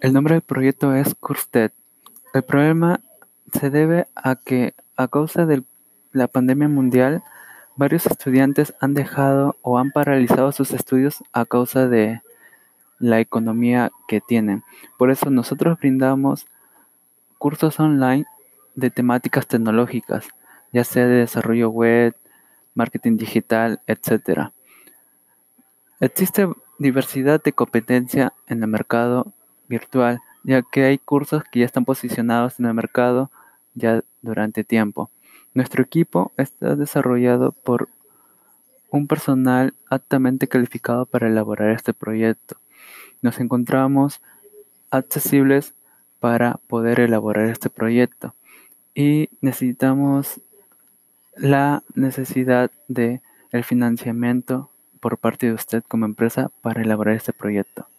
El nombre del proyecto es CurseTech. El problema se debe a que, a causa de la pandemia mundial, varios estudiantes han dejado o han paralizado sus estudios a causa de la economía que tienen. Por eso nosotros brindamos cursos online de temáticas tecnológicas, ya sea de desarrollo web, marketing digital, etc. Existe diversidad de competencia en el mercado virtual, ya que hay cursos que ya están posicionados en el mercado ya durante tiempo. Nuestro equipo está desarrollado por un personal altamente calificado para elaborar este proyecto. Nos encontramos accesibles para poder elaborar este proyecto y necesitamos la necesidad de el financiamiento por parte de usted como empresa para elaborar este proyecto.